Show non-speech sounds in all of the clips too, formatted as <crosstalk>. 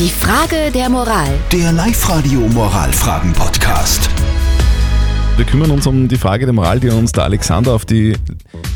Die Frage der Moral. Der Live-Radio Moralfragen-Podcast. Wir kümmern uns um die Frage der Moral, die uns der Alexander auf die,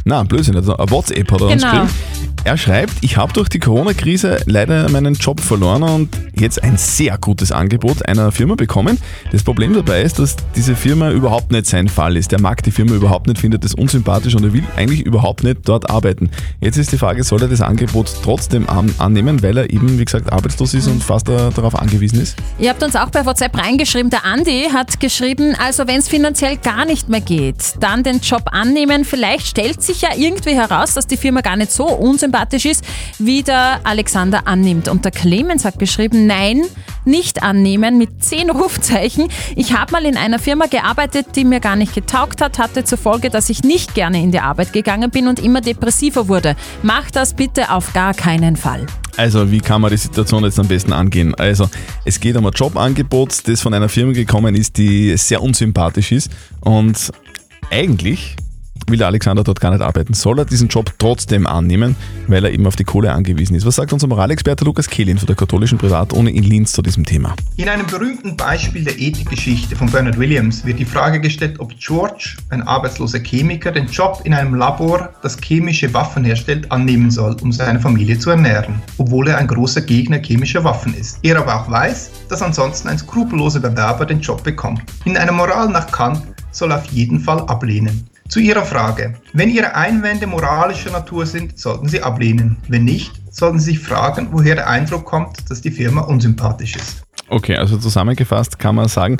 na, Blödsinn, also eine WhatsApp hat er uns Genau. geschrieben. Er schreibt, ich habe durch die Corona-Krise leider meinen Job verloren und jetzt ein sehr gutes Angebot einer Firma bekommen. Das Problem dabei ist, dass diese Firma überhaupt nicht sein Fall ist. Er mag die Firma überhaupt nicht, findet es unsympathisch und er will eigentlich überhaupt nicht dort arbeiten. Jetzt ist die Frage, soll er das Angebot trotzdem an, annehmen, weil er eben, wie gesagt, arbeitslos ist und fast da, darauf angewiesen ist? Ihr habt uns auch bei WhatsApp reingeschrieben, der Andi hat geschrieben, also wenn es finanziell gar nicht mehr geht, dann den Job annehmen. Vielleicht stellt sich ja irgendwie heraus, dass die Firma gar nicht so unsympathisch ist, wie der Alexander annimmt. Und der Clemens hat geschrieben, nein, nicht annehmen mit zehn <laughs> Rufzeichen. Ich habe mal in einer Firma gearbeitet, die mir gar nicht getaugt hat, hatte zur Folge, dass ich nicht gerne in die Arbeit gegangen bin und immer depressiver wurde. Macht das bitte auf gar keinen Fall. Also, wie kann man die Situation jetzt am besten angehen? Also, es geht um ein Jobangebot, das von einer Firma gekommen ist, die sehr unsympathisch ist. Und eigentlich will der Alexander dort gar nicht arbeiten. Soll er diesen Job trotzdem annehmen, weil er eben auf die Kohle angewiesen ist? Was sagt unser Moralexperte Lukas Kehlin von der katholischen Privatuni in Linz zu diesem Thema? In einem berühmten Beispiel der Ethikgeschichte von Bernard Williams wird die Frage gestellt, ob George, ein arbeitsloser Chemiker, den Job in einem Labor, das chemische Waffen herstellt, annehmen soll, um seine Familie zu ernähren, obwohl er ein großer Gegner chemischer Waffen ist. Er aber auch weiß, dass ansonsten ein skrupelloser Bewerber den Job bekommt. In einer Moral nach Kant soll er auf jeden Fall ablehnen. Zu Ihrer Frage. Wenn Ihre Einwände moralischer Natur sind, sollten Sie ablehnen. Wenn nicht, sollten Sie sich fragen, woher der Eindruck kommt, dass die Firma unsympathisch ist. Okay, also zusammengefasst kann man sagen,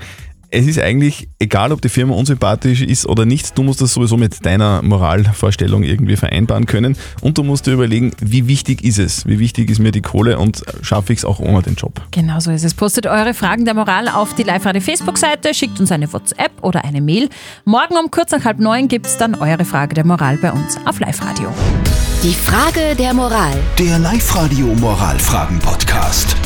es ist eigentlich egal, ob die Firma unsympathisch ist oder nicht, du musst das sowieso mit deiner Moralvorstellung irgendwie vereinbaren können und du musst dir überlegen, wie wichtig ist es, wie wichtig ist mir die Kohle und schaffe ich es auch ohne den Job. Genau so ist es. Postet eure Fragen der Moral auf die Live-Radio Facebook-Seite, schickt uns eine WhatsApp oder eine Mail. Morgen um kurz nach halb neun gibt es dann eure Frage der Moral bei uns auf Live-Radio. Die Frage der Moral. Der Live-Radio Moralfragen-Podcast.